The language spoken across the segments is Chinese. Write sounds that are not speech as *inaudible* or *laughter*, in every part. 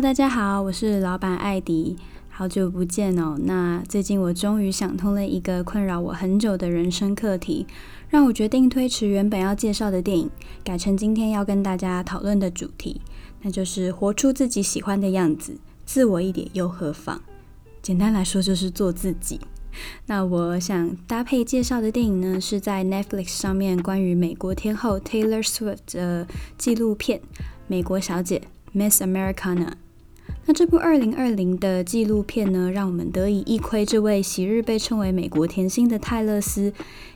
大家好，我是老板艾迪，好久不见哦。那最近我终于想通了一个困扰我很久的人生课题，让我决定推迟原本要介绍的电影，改成今天要跟大家讨论的主题，那就是活出自己喜欢的样子，自我一点又何妨？简单来说就是做自己。那我想搭配介绍的电影呢，是在 Netflix 上面关于美国天后 Taylor Swift 的纪录片《美国小姐》。Miss Americana，那这部二零二零的纪录片呢，让我们得以一窥这位昔日被称为美国甜心的泰勒斯，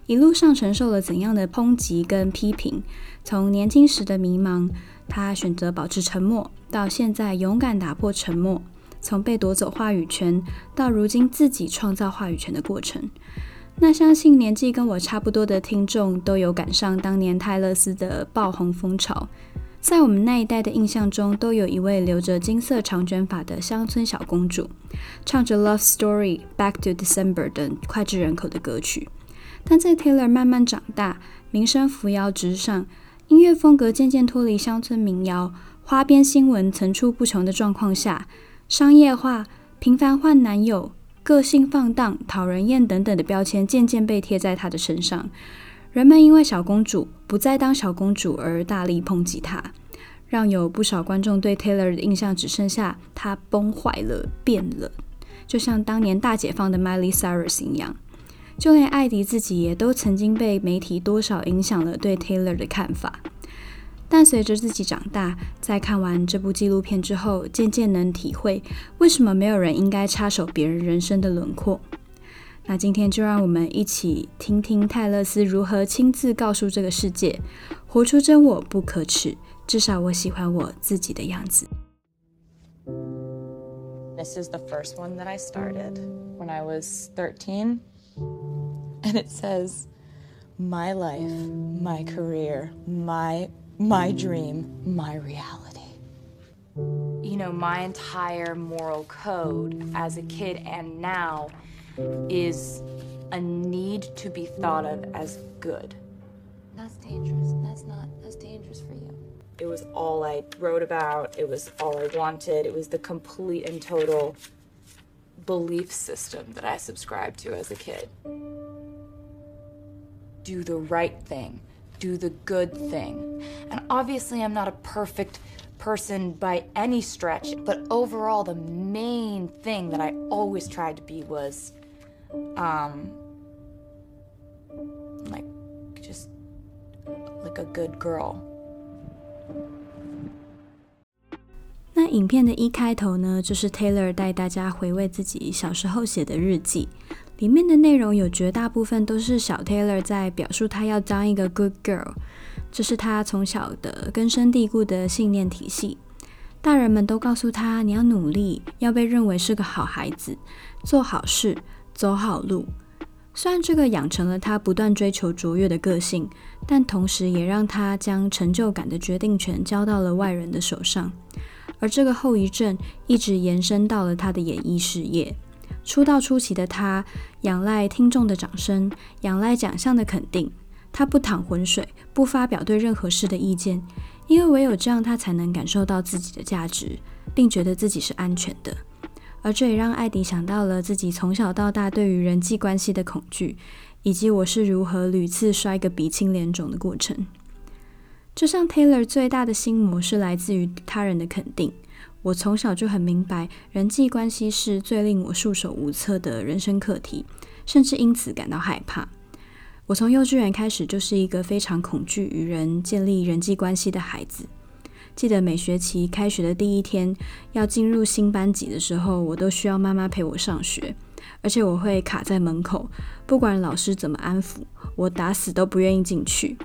一路上承受了怎样的抨击跟批评。从年轻时的迷茫，她选择保持沉默，到现在勇敢打破沉默，从被夺走话语权到如今自己创造话语权的过程。那相信年纪跟我差不多的听众都有赶上当年泰勒斯的爆红风潮。在我们那一代的印象中，都有一位留着金色长卷发的乡村小公主，唱着《Love Story》、《Back to December》等脍炙人口的歌曲。但在 Taylor 慢慢长大，名声扶摇直上，音乐风格渐渐脱离乡村民谣，花边新闻层出不穷的状况下，商业化、频繁换男友、个性放荡、讨人厌等等的标签渐渐被贴在她的身上。人们因为小公主不再当小公主而大力抨击她，让有不少观众对 Taylor 的印象只剩下她崩坏了、变了，就像当年大解放的 Miley Cyrus 一样。就连艾迪自己也都曾经被媒体多少影响了对 Taylor 的看法。但随着自己长大，在看完这部纪录片之后，渐渐能体会为什么没有人应该插手别人人生的轮廓。那今天就让我们一起听听泰勒斯如何亲自告诉这个世界：活出真我不可耻，至少我喜欢我自己的样子。This is the first one that I started when I was 13, and it says, "My life, my career, my my dream, my reality." You know, my entire moral code as a kid and now. Is a need to be thought of as good. That's dangerous. That's not, that's dangerous for you. It was all I wrote about. It was all I wanted. It was the complete and total belief system that I subscribed to as a kid. Do the right thing. Do the good thing. And obviously, I'm not a perfect person by any stretch, but overall, the main thing that I always tried to be was Um, like, just like a good girl. 那影片的一开头呢，就是 Taylor 带大家回味自己小时候写的日记，里面的内容有绝大部分都是小 Taylor 在表述他要当一个 good girl，这是他从小的根深蒂固的信念体系。大人们都告诉他，你要努力，要被认为是个好孩子，做好事。走好路，虽然这个养成了他不断追求卓越的个性，但同时也让他将成就感的决定权交到了外人的手上。而这个后遗症一直延伸到了他的演艺事业。出道初期的他，仰赖听众的掌声，仰赖奖项的肯定。他不淌浑水，不发表对任何事的意见，因为唯有这样，他才能感受到自己的价值，并觉得自己是安全的。而这也让艾迪想到了自己从小到大对于人际关系的恐惧，以及我是如何屡次摔个鼻青脸肿的过程。就像 Taylor 最大的心魔是来自于他人的肯定，我从小就很明白，人际关系是最令我束手无策的人生课题，甚至因此感到害怕。我从幼稚园开始就是一个非常恐惧与人建立人际关系的孩子。记得每学期开学的第一天，要进入新班级的时候，我都需要妈妈陪我上学，而且我会卡在门口，不管老师怎么安抚，我打死都不愿意进去。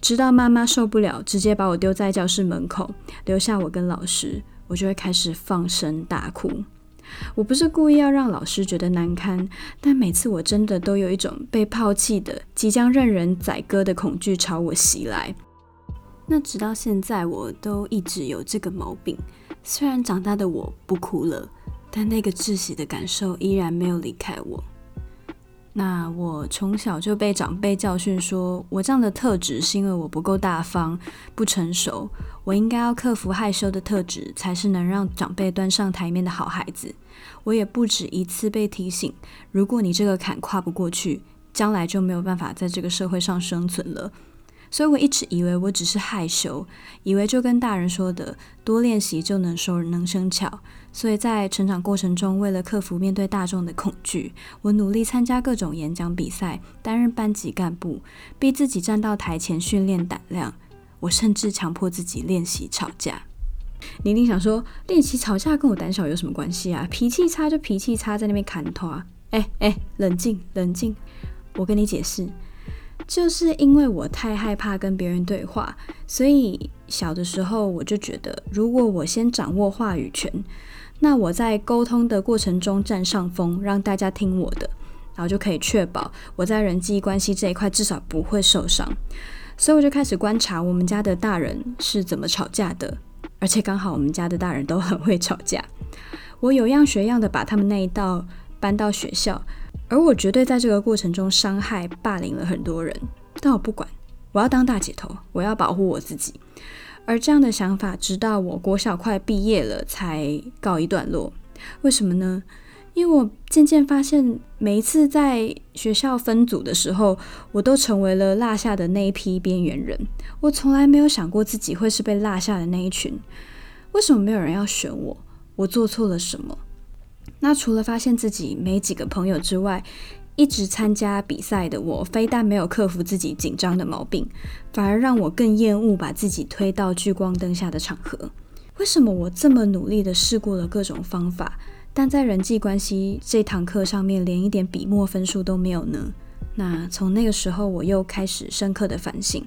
直到妈妈受不了，直接把我丢在教室门口，留下我跟老师，我就会开始放声大哭。我不是故意要让老师觉得难堪，但每次我真的都有一种被抛弃的、即将任人宰割的恐惧朝我袭来。那直到现在，我都一直有这个毛病。虽然长大的我不哭了，但那个窒息的感受依然没有离开我。那我从小就被长辈教训说，我这样的特质是因为我不够大方、不成熟，我应该要克服害羞的特质，才是能让长辈端上台面的好孩子。我也不止一次被提醒，如果你这个坎跨不过去，将来就没有办法在这个社会上生存了。所以我一直以为我只是害羞，以为就跟大人说的多练习就能熟能生巧。所以在成长过程中，为了克服面对大众的恐惧，我努力参加各种演讲比赛，担任班级干部，逼自己站到台前训练胆量。我甚至强迫自己练习吵架。你一定想说，练习吵架跟我胆小有什么关系啊？脾气差就脾气差，在那边砍头啊？哎哎，冷静冷静，我跟你解释。就是因为我太害怕跟别人对话，所以小的时候我就觉得，如果我先掌握话语权，那我在沟通的过程中占上风，让大家听我的，然后就可以确保我在人际关系这一块至少不会受伤。所以我就开始观察我们家的大人是怎么吵架的，而且刚好我们家的大人都很会吵架，我有样学样的把他们那一道搬到学校。而我绝对在这个过程中伤害、霸凌了很多人，但我不管，我要当大姐头，我要保护我自己。而这样的想法，直到我国小快毕业了才告一段落。为什么呢？因为我渐渐发现，每一次在学校分组的时候，我都成为了落下的那一批边缘人。我从来没有想过自己会是被落下的那一群。为什么没有人要选我？我做错了什么？那除了发现自己没几个朋友之外，一直参加比赛的我，非但没有克服自己紧张的毛病，反而让我更厌恶把自己推到聚光灯下的场合。为什么我这么努力的试过了各种方法，但在人际关系这堂课上面连一点笔墨分数都没有呢？那从那个时候，我又开始深刻的反省。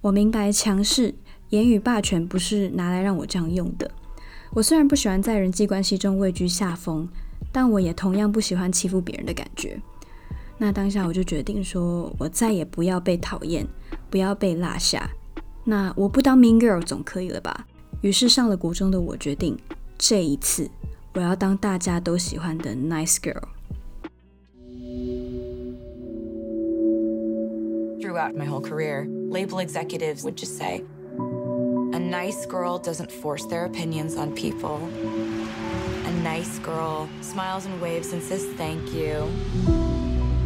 我明白强势、言语霸权不是拿来让我这样用的。我虽然不喜欢在人际关系中位居下风，但我也同样不喜欢欺负别人的感觉。那当下我就决定说，我再也不要被讨厌，不要被落下。那我不当 mean girl 总可以了吧？于是上了国中的我决定，这一次我要当大家都喜欢的 nice girl。Throughout my whole career, label executives would just say. A nice girl doesn't force their opinions on people. A nice girl smiles and waves and says thank you.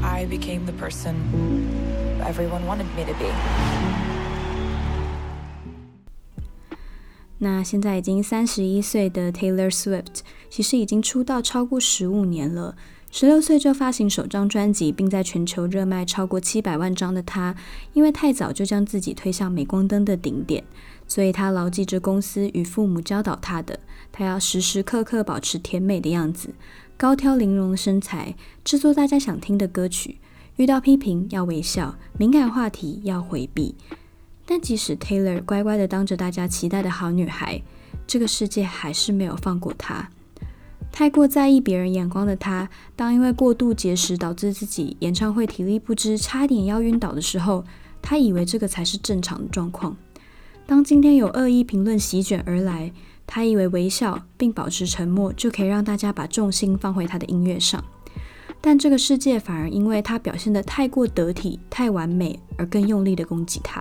I became the person everyone wanted me to be. 那现在已经三十一岁的 Taylor Swift，其实已经出道超过十五年了。十六岁就发行首张专辑，并在全球热卖超过七百万张的她，因为太早就将自己推向镁光灯的顶点。所以他牢记着公司与父母教导他的，他要时时刻刻保持甜美的样子，高挑玲珑的身材，制作大家想听的歌曲。遇到批评要微笑，敏感话题要回避。但即使 Taylor 乖乖的当着大家期待的好女孩，这个世界还是没有放过她。太过在意别人眼光的她，当因为过度节食导致自己演唱会体力不支，差点要晕倒的时候，她以为这个才是正常的状况。当今天有恶意评论席卷而来，他以为微笑并保持沉默就可以让大家把重心放回他的音乐上，但这个世界反而因为他表现得太过得体、太完美而更用力地攻击他。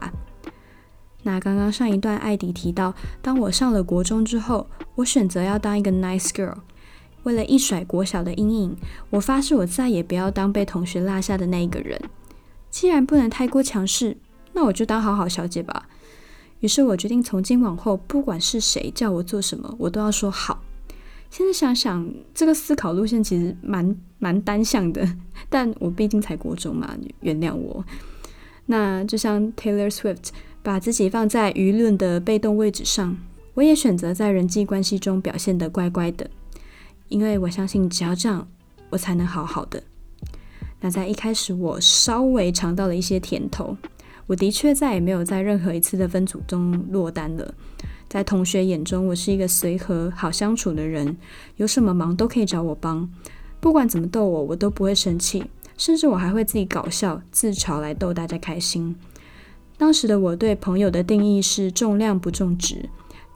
那刚刚上一段艾迪提到，当我上了国中之后，我选择要当一个 nice girl，为了一甩国小的阴影，我发誓我再也不要当被同学落下的那一个人。既然不能太过强势，那我就当好好小姐吧。于是我决定从今往后，不管是谁叫我做什么，我都要说好。现在想想，这个思考路线其实蛮蛮单向的，但我毕竟才国中嘛，原谅我。那就像 Taylor Swift 把自己放在舆论的被动位置上，我也选择在人际关系中表现得乖乖的，因为我相信只要这样，我才能好好的。那在一开始，我稍微尝到了一些甜头，我的确再也没有在任何一次的分组中落单了。在同学眼中，我是一个随和、好相处的人，有什么忙都可以找我帮，不管怎么逗我，我都不会生气，甚至我还会自己搞笑自嘲来逗大家开心。当时的我对朋友的定义是重量不重质，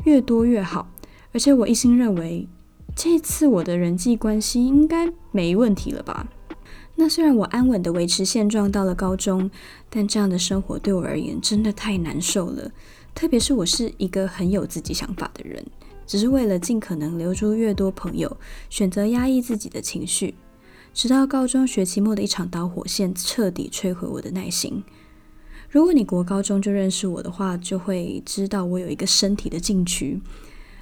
越多越好，而且我一心认为，这次我的人际关系应该没问题了吧。那虽然我安稳地维持现状到了高中，但这样的生活对我而言真的太难受了。特别是我是一个很有自己想法的人，只是为了尽可能留住越多朋友，选择压抑自己的情绪，直到高中学期末的一场导火线彻底摧毁我的耐心。如果你国高中就认识我的话，就会知道我有一个身体的禁区，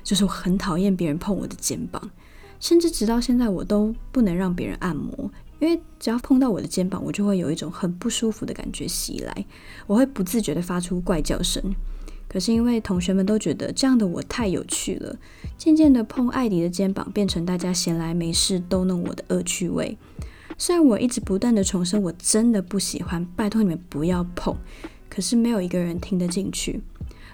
就是我很讨厌别人碰我的肩膀，甚至直到现在我都不能让别人按摩。因为只要碰到我的肩膀，我就会有一种很不舒服的感觉袭来，我会不自觉地发出怪叫声。可是因为同学们都觉得这样的我太有趣了，渐渐的碰艾迪的肩膀变成大家闲来没事逗弄我的恶趣味。虽然我一直不断地重申我真的不喜欢，拜托你们不要碰，可是没有一个人听得进去。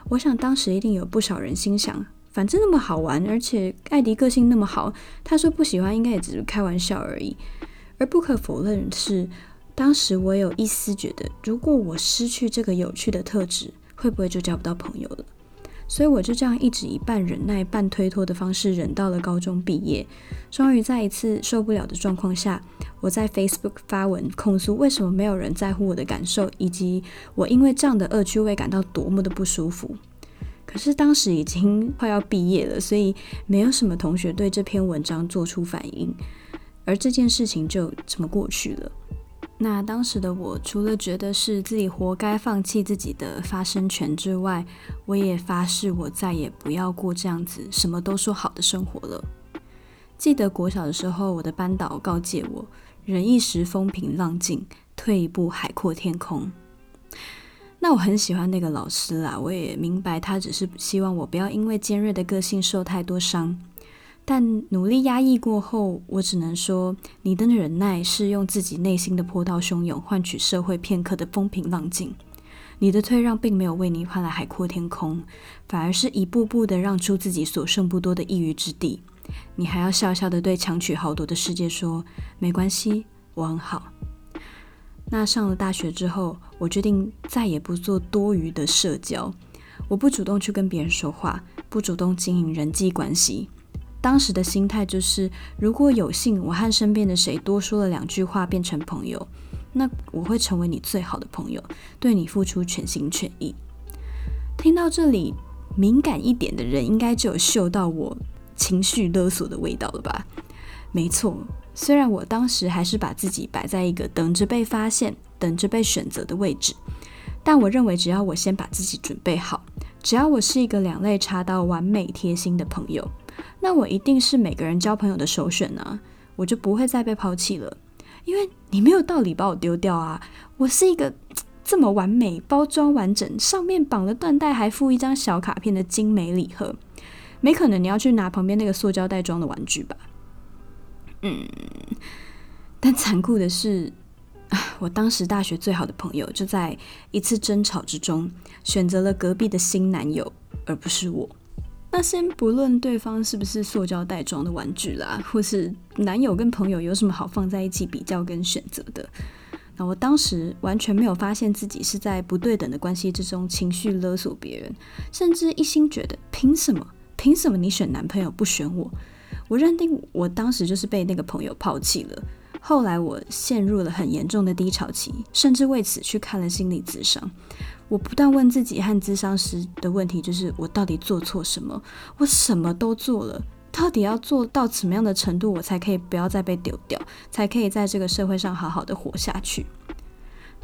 我想当时一定有不少人心想，反正那么好玩，而且艾迪个性那么好，他说不喜欢应该也只是开玩笑而已。而不可否认的是，当时我有一丝觉得，如果我失去这个有趣的特质，会不会就交不到朋友了？所以我就这样一直以半忍耐、半推脱的方式忍到了高中毕业。终于在一次受不了的状况下，我在 Facebook 发文控诉为什么没有人在乎我的感受，以及我因为这样的恶趣味感到多么的不舒服。可是当时已经快要毕业了，所以没有什么同学对这篇文章做出反应。而这件事情就这么过去了。那当时的我，除了觉得是自己活该放弃自己的发声权之外，我也发誓我再也不要过这样子什么都说好的生活了。记得国小的时候，我的班导告诫我：忍一时风平浪静，退一步海阔天空。那我很喜欢那个老师啦，我也明白他只是希望我不要因为尖锐的个性受太多伤。但努力压抑过后，我只能说，你的忍耐是用自己内心的波涛汹涌换取社会片刻的风平浪静；你的退让并没有为你换来海阔天空，反而是一步步的让出自己所剩不多的一隅之地。你还要笑笑的对强取豪夺的世界说：“没关系，我很好。”那上了大学之后，我决定再也不做多余的社交，我不主动去跟别人说话，不主动经营人际关系。当时的心态就是，如果有幸我和身边的谁多说了两句话，变成朋友，那我会成为你最好的朋友，对你付出全心全意。听到这里，敏感一点的人应该就有嗅到我情绪勒索的味道了吧？没错，虽然我当时还是把自己摆在一个等着被发现、等着被选择的位置，但我认为只要我先把自己准备好，只要我是一个两肋插刀、完美贴心的朋友。那我一定是每个人交朋友的首选呢，我就不会再被抛弃了，因为你没有道理把我丢掉啊！我是一个这么完美、包装完整、上面绑了缎带还附一张小卡片的精美礼盒，没可能你要去拿旁边那个塑胶袋装的玩具吧？嗯，但残酷的是，我当时大学最好的朋友就在一次争吵之中选择了隔壁的新男友，而不是我。那先不论对方是不是塑胶袋装的玩具啦，或是男友跟朋友有什么好放在一起比较跟选择的，那我当时完全没有发现自己是在不对等的关系之中情绪勒索别人，甚至一心觉得凭什么？凭什么你选男朋友不选我？我认定我当时就是被那个朋友抛弃了。后来我陷入了很严重的低潮期，甚至为此去看了心理咨商。我不断问自己和咨商师的问题，就是我到底做错什么？我什么都做了，到底要做到什么样的程度，我才可以不要再被丢掉，才可以在这个社会上好好的活下去？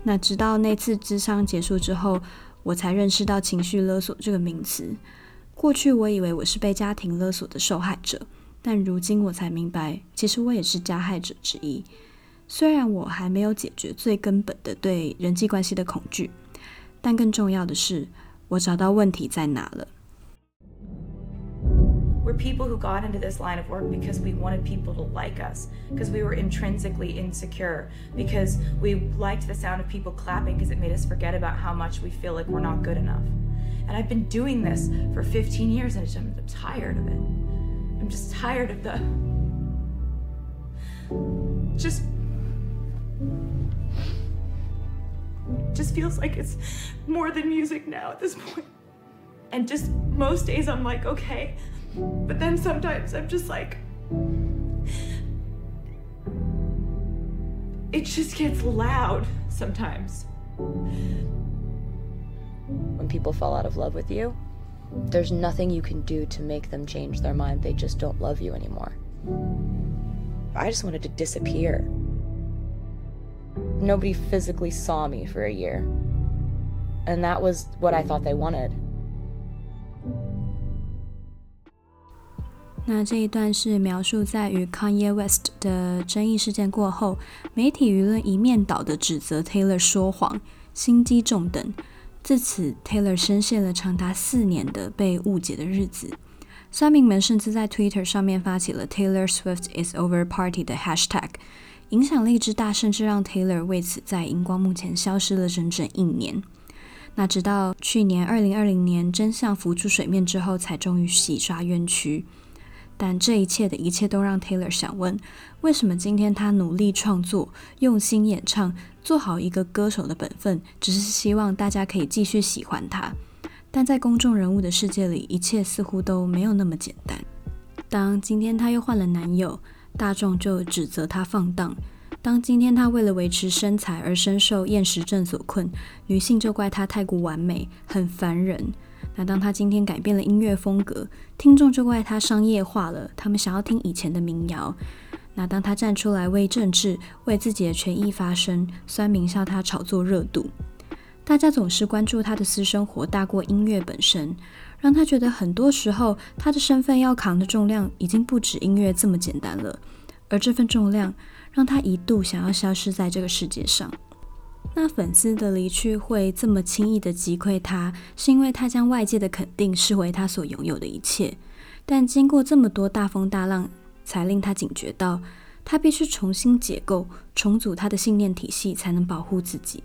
那直到那次咨商结束之后，我才认识到情绪勒索这个名词。过去我以为我是被家庭勒索的受害者，但如今我才明白，其实我也是加害者之一。虽然我还没有解决最根本的对人际关系的恐惧，但更重要的是，我找到问题在哪了。We're people who got into this line of work because we wanted people to like us, because we were intrinsically insecure, because we liked the sound of people clapping because it made us forget about how much we feel like we're not good enough. And I've been doing this for 15 years and I'm tired of it. I'm just tired of the. Just. Just feels like it's more than music now at this point. And just most days I'm like, okay. But then sometimes I'm just like, it just gets loud sometimes. When people fall out of love with you, there's nothing you can do to make them change their mind. They just don't love you anymore. I just wanted to disappear. Nobody physically saw me for a year. And that was what I thought they wanted. 那这一段是描述在与 Kanye West 的争议事件过后，媒体舆论一面倒的指责 Taylor 说谎、心机重等。 自此，Taylor 深陷了长达四年的被误解的日子。酸民们甚至在 Twitter 上面发起了 Taylor Swift is over party 的 hashtag，影响力之大，甚至让 Taylor 为此在荧光幕前消失了整整一年。那直到去年二零二零年真相浮出水面之后，才终于洗刷冤屈。但这一切的一切都让 Taylor 想问：为什么今天他努力创作、用心演唱、做好一个歌手的本分，只是希望大家可以继续喜欢他？但在公众人物的世界里，一切似乎都没有那么简单。当今天他又换了男友，大众就指责他放荡；当今天他为了维持身材而深受厌食症所困，女性就怪他太过完美，很烦人。那当他今天改变了音乐风格，听众就怪他商业化了，他们想要听以前的民谣。那当他站出来为政治、为自己的权益发声，酸民笑他炒作热度。大家总是关注他的私生活大过音乐本身，让他觉得很多时候他的身份要扛的重量已经不止音乐这么简单了，而这份重量让他一度想要消失在这个世界上。那粉丝的离去会这么轻易的击溃他，是因为他将外界的肯定视为他所拥有的一切。但经过这么多大风大浪，才令他警觉到，他必须重新解构、重组他的信念体系，才能保护自己。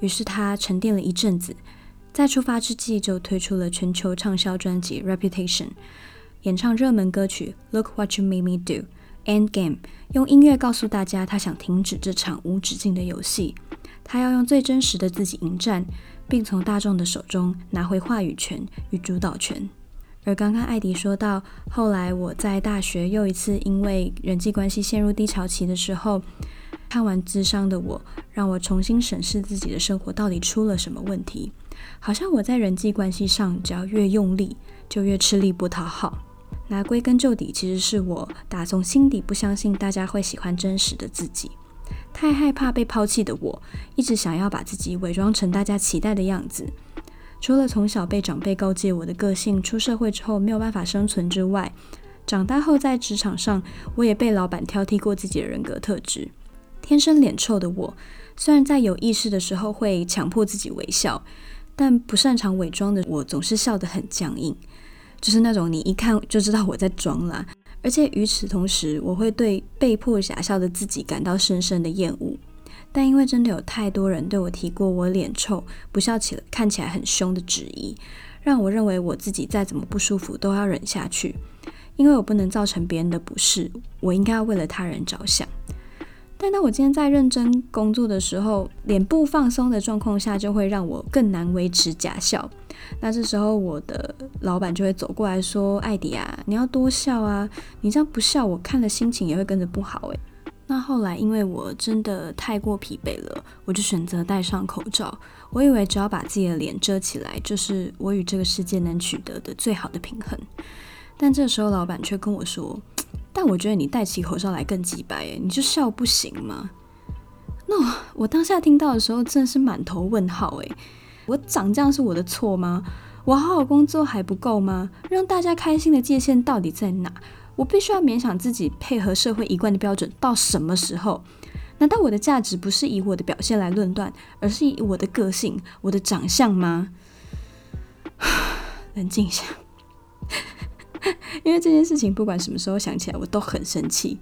于是他沉淀了一阵子，在出发之际就推出了全球畅销专辑《Reputation》，演唱热门歌曲《Look What You Made Me Do》，Endgame，用音乐告诉大家他想停止这场无止境的游戏。他要用最真实的自己迎战，并从大众的手中拿回话语权与主导权。而刚刚艾迪说到，后来我在大学又一次因为人际关系陷入低潮期的时候，看完智商的我，让我重新审视自己的生活到底出了什么问题。好像我在人际关系上，只要越用力，就越吃力不讨好。那归根究底，其实是我打从心底不相信大家会喜欢真实的自己。太害怕被抛弃的我，一直想要把自己伪装成大家期待的样子。除了从小被长辈告诫我的个性出社会之后没有办法生存之外，长大后在职场上，我也被老板挑剔过自己的人格特质。天生脸臭的我，虽然在有意识的时候会强迫自己微笑，但不擅长伪装的我总是笑得很僵硬，就是那种你一看就知道我在装啦。而且与此同时，我会对被迫假笑的自己感到深深的厌恶。但因为真的有太多人对我提过我脸臭、不笑起来看起来很凶的质疑，让我认为我自己再怎么不舒服都要忍下去，因为我不能造成别人的不适，我应该要为了他人着想。但当我今天在认真工作的时候，脸部放松的状况下，就会让我更难维持假笑。那这时候，我的老板就会走过来说：“艾迪啊，你要多笑啊！你这样不笑，我看了心情也会跟着不好。”诶，那后来因为我真的太过疲惫了，我就选择戴上口罩。我以为只要把自己的脸遮起来，就是我与这个世界能取得的最好的平衡。但这时候，老板却跟我说。但我觉得你戴起口罩来更机掰耶，你就笑不行吗？那我，我当下听到的时候，真的是满头问号诶，我长这样是我的错吗？我好好工作还不够吗？让大家开心的界限到底在哪？我必须要勉强自己配合社会一贯的标准到什么时候？难道我的价值不是以我的表现来论断，而是以我的个性、我的长相吗？*sighs* 冷静一下，*laughs* 因为这件事情不管什么时候想起来，我都很生气。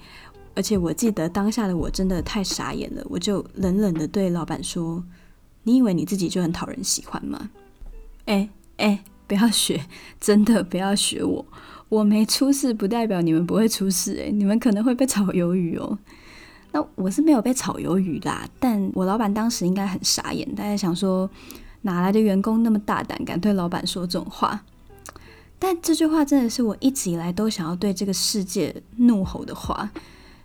而且我记得当下的我真的太傻眼了，我就冷冷的对老板说：“你以为你自己就很讨人喜欢吗？”哎哎，不要学，真的不要学我。我没出事不代表你们不会出事，诶，你们可能会被炒鱿鱼哦。那我是没有被炒鱿鱼啦，但我老板当时应该很傻眼，大家想说哪来的员工那么大胆，敢对老板说这种话？但这句话真的是我一直以来都想要对这个世界怒吼的话。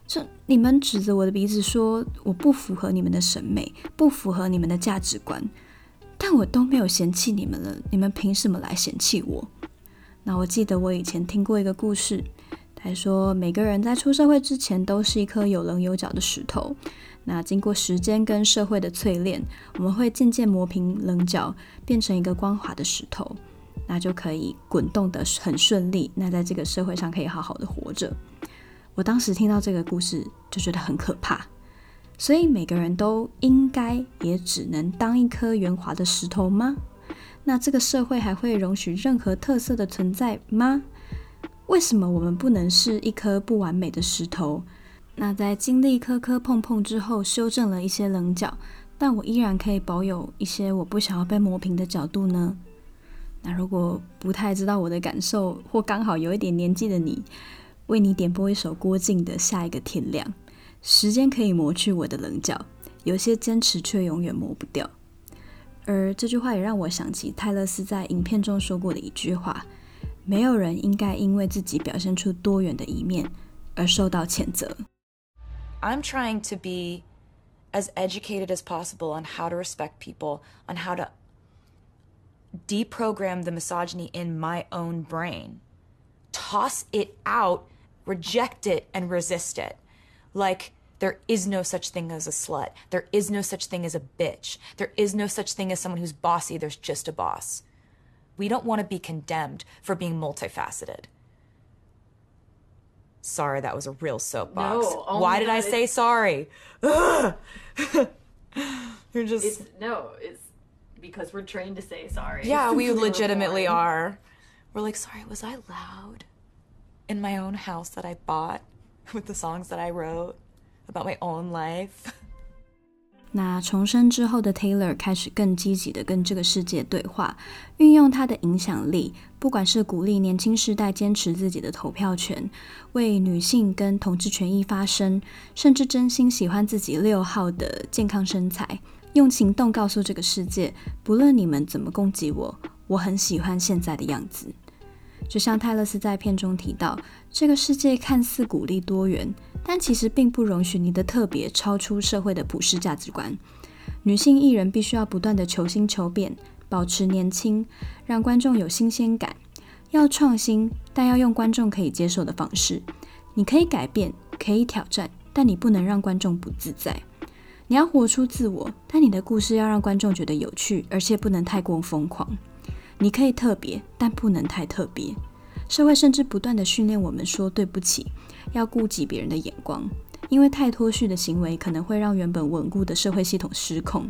就你们指着我的鼻子说我不符合你们的审美，不符合你们的价值观，但我都没有嫌弃你们了，你们凭什么来嫌弃我？那我记得我以前听过一个故事，他说每个人在出社会之前都是一颗有棱有角的石头，那经过时间跟社会的淬炼，我们会渐渐磨平棱角，变成一个光滑的石头，那就可以滚动得很顺利，那在这个社会上可以好好的活着。我当时听到这个故事就觉得很可怕，所以每个人都应该也只能当一颗圆滑的石头吗？那这个社会还会容许任何特色的存在吗？为什么我们不能是一颗不完美的石头？那在经历磕磕碰碰之后，修正了一些棱角，但我依然可以保有一些我不想要被磨平的角度呢？那如果不太知道我的感受，或刚好有一点年纪的你，为你点播一首郭静的《下一个天亮》。时间可以磨去我的棱角，有些坚持却永远磨不掉。而这句话也让我想起泰勒丝在影片中说过的一句话：“没有人应该因为自己表现出多元的一面而受到谴责。” I'm trying to be as educated as possible on how to respect people, on how to deprogram the misogyny in my own brain, toss it out, reject it, and resist it. Like, there is no such thing as a slut. There is no such thing as a bitch. There is no such thing as someone who's bossy. There's just a boss. We don't want to be condemned for being multifaceted. Sorry, that was a real soapbox. No, oh Why did God, I say sorry? *laughs* You're just. It's no, it's because we're trained to say sorry. Yeah, we *laughs* legitimately are. We're like, sorry, was I loud in my own house that I bought with the songs that I wrote about my own life? *laughs* 那重生之后的 Taylor 开始更积极的跟这个世界对话，运用他的影响力，不管是鼓励年轻世代坚持自己的投票权，为女性跟同志权益发声，甚至真心喜欢自己六号的健康身材，用行动告诉这个世界，不论你们怎么攻击我，我很喜欢现在的样子。就像泰勒斯在片中提到，这个世界看似鼓励多元，但其实并不容许你的特别超出社会的普世价值观。女性艺人必须要不断地求新求变，保持年轻，让观众有新鲜感。要创新，但要用观众可以接受的方式。你可以改变，可以挑战，但你不能让观众不自在。你要活出自我，但你的故事要让观众觉得有趣，而且不能太过疯狂。你可以特别，但不能太特别。社会甚至不断地训练我们说对不起，要顾及别人的眼光，因为太脱序的行为可能会让原本稳固的社会系统失控。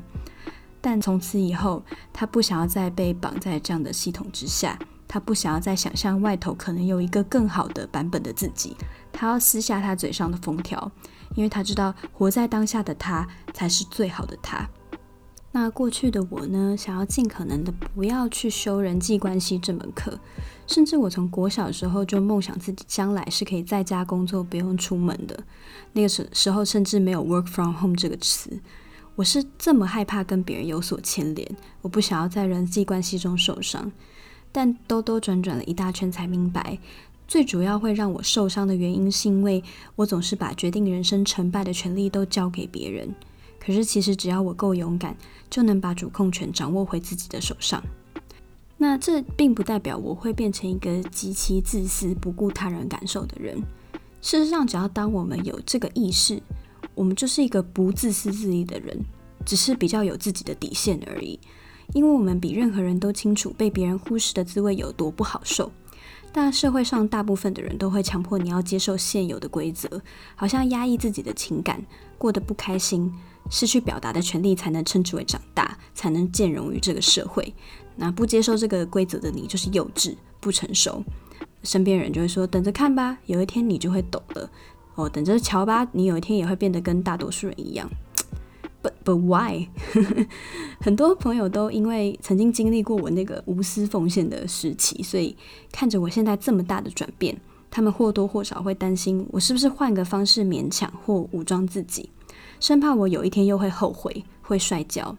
但从此以后，他不想要再被绑在这样的系统之下，他不想要再想象外头可能有一个更好的版本的自己。他要撕下他嘴上的封条，因为他知道活在当下的他才是最好的他。那过去的我呢，想要尽可能的不要去修人际关系这门课，甚至我从国小时候就梦想自己将来是可以在家工作，不用出门的。那个时时候甚至没有 work from home 这个词。我是这么害怕跟别人有所牵连，我不想要在人际关系中受伤。但兜兜转转了一大圈才明白，最主要会让我受伤的原因，是因为我总是把决定人生成败的权利都交给别人。可是，其实只要我够勇敢，就能把主控权掌握回自己的手上。那这并不代表我会变成一个极其自私、不顾他人感受的人。事实上，只要当我们有这个意识，我们就是一个不自私自利的人，只是比较有自己的底线而已。因为我们比任何人都清楚被别人忽视的滋味有多不好受。但社会上大部分的人都会强迫你要接受现有的规则，好像压抑自己的情感，过得不开心，失去表达的权利才能称之为长大，才能兼容于这个社会。那不接受这个规则的你，就是幼稚、不成熟。身边人就会说：“等着看吧，有一天你就会懂了。”哦，等着瞧吧，你有一天也会变得跟大多数人一样。But but why？*laughs* 很多朋友都因为曾经经历过我那个无私奉献的时期，所以看着我现在这么大的转变，他们或多或少会担心我是不是换个方式勉强或武装自己，生怕我有一天又会后悔，会摔跤。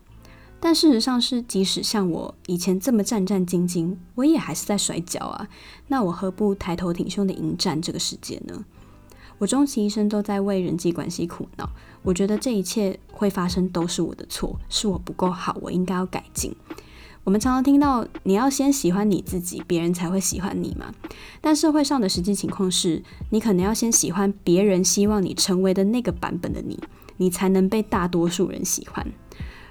但事实上是，即使像我以前这么战战兢兢，我也还是在摔跤啊。那我何不抬头挺胸的迎战这个世界呢？我终其一生都在为人际关系苦恼。我觉得这一切会发生都是我的错，是我不够好，我应该要改进。我们常常听到你要先喜欢你自己，别人才会喜欢你嘛。但社会上的实际情况是，你可能要先喜欢别人希望你成为的那个版本的你，你才能被大多数人喜欢。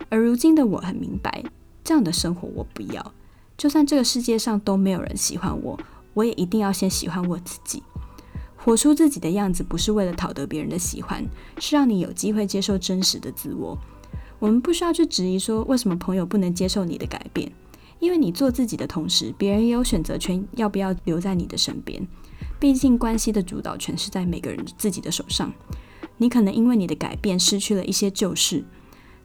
而如今的我很明白，这样的生活我不要。就算这个世界上都没有人喜欢我，我也一定要先喜欢我自己。活出自己的样子，不是为了讨得别人的喜欢，是让你有机会接受真实的自我。我们不需要去质疑说，为什么朋友不能接受你的改变，因为你做自己的同时，别人也有选择权，要不要留在你的身边。毕竟关系的主导权是在每个人自己的手上。你可能因为你的改变失去了一些旧事，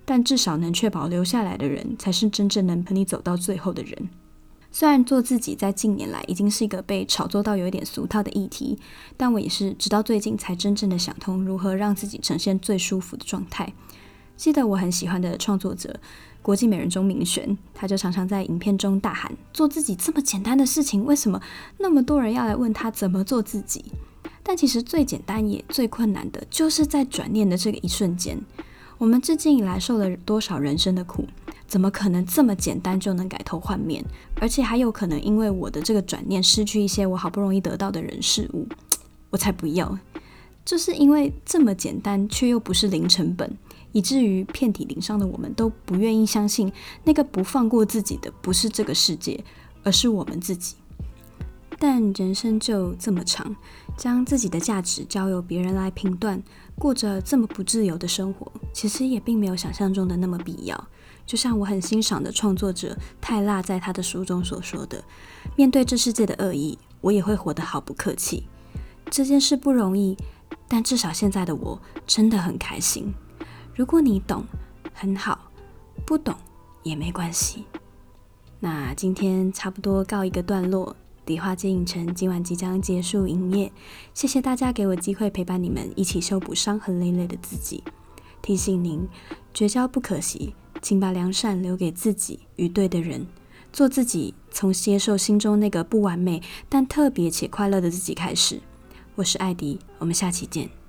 但至少能确保留下来的人，才是真正能陪你走到最后的人。虽然做自己在近年来已经是一个被炒作到有一点俗套的议题，但我也是直到最近才真正的想通如何让自己呈现最舒服的状态。记得我很喜欢的创作者国际美人钟明轩，他就常常在影片中大喊：“做自己这么简单的事情，为什么那么多人要来问他怎么做自己？”但其实最简单也最困难的，就是在转念的这个一瞬间。我们至今以来受了多少人生的苦？怎么可能这么简单就能改头换面？而且还有可能因为我的这个转念失去一些我好不容易得到的人事物，我才不要！就是因为这么简单却又不是零成本，以至于遍体鳞伤的我们都不愿意相信那个不放过自己的不是这个世界，而是我们自己。但人生就这么长，将自己的价值交由别人来评断，过着这么不自由的生活，其实也并没有想象中的那么必要。就像我很欣赏的创作者泰辣在他的书中所说的：“面对这世界的恶意，我也会活得毫不客气。这件事不容易，但至少现在的我真的很开心。如果你懂，很好；不懂也没关系。那今天差不多告一个段落，迪话街影城今晚即将结束营业。谢谢大家给我机会陪伴你们一起修补伤痕累累的自己。提醒您，绝交不可惜。”请把良善留给自己与对的人，做自己，从接受心中那个不完美但特别且快乐的自己开始。我是艾迪，我们下期见。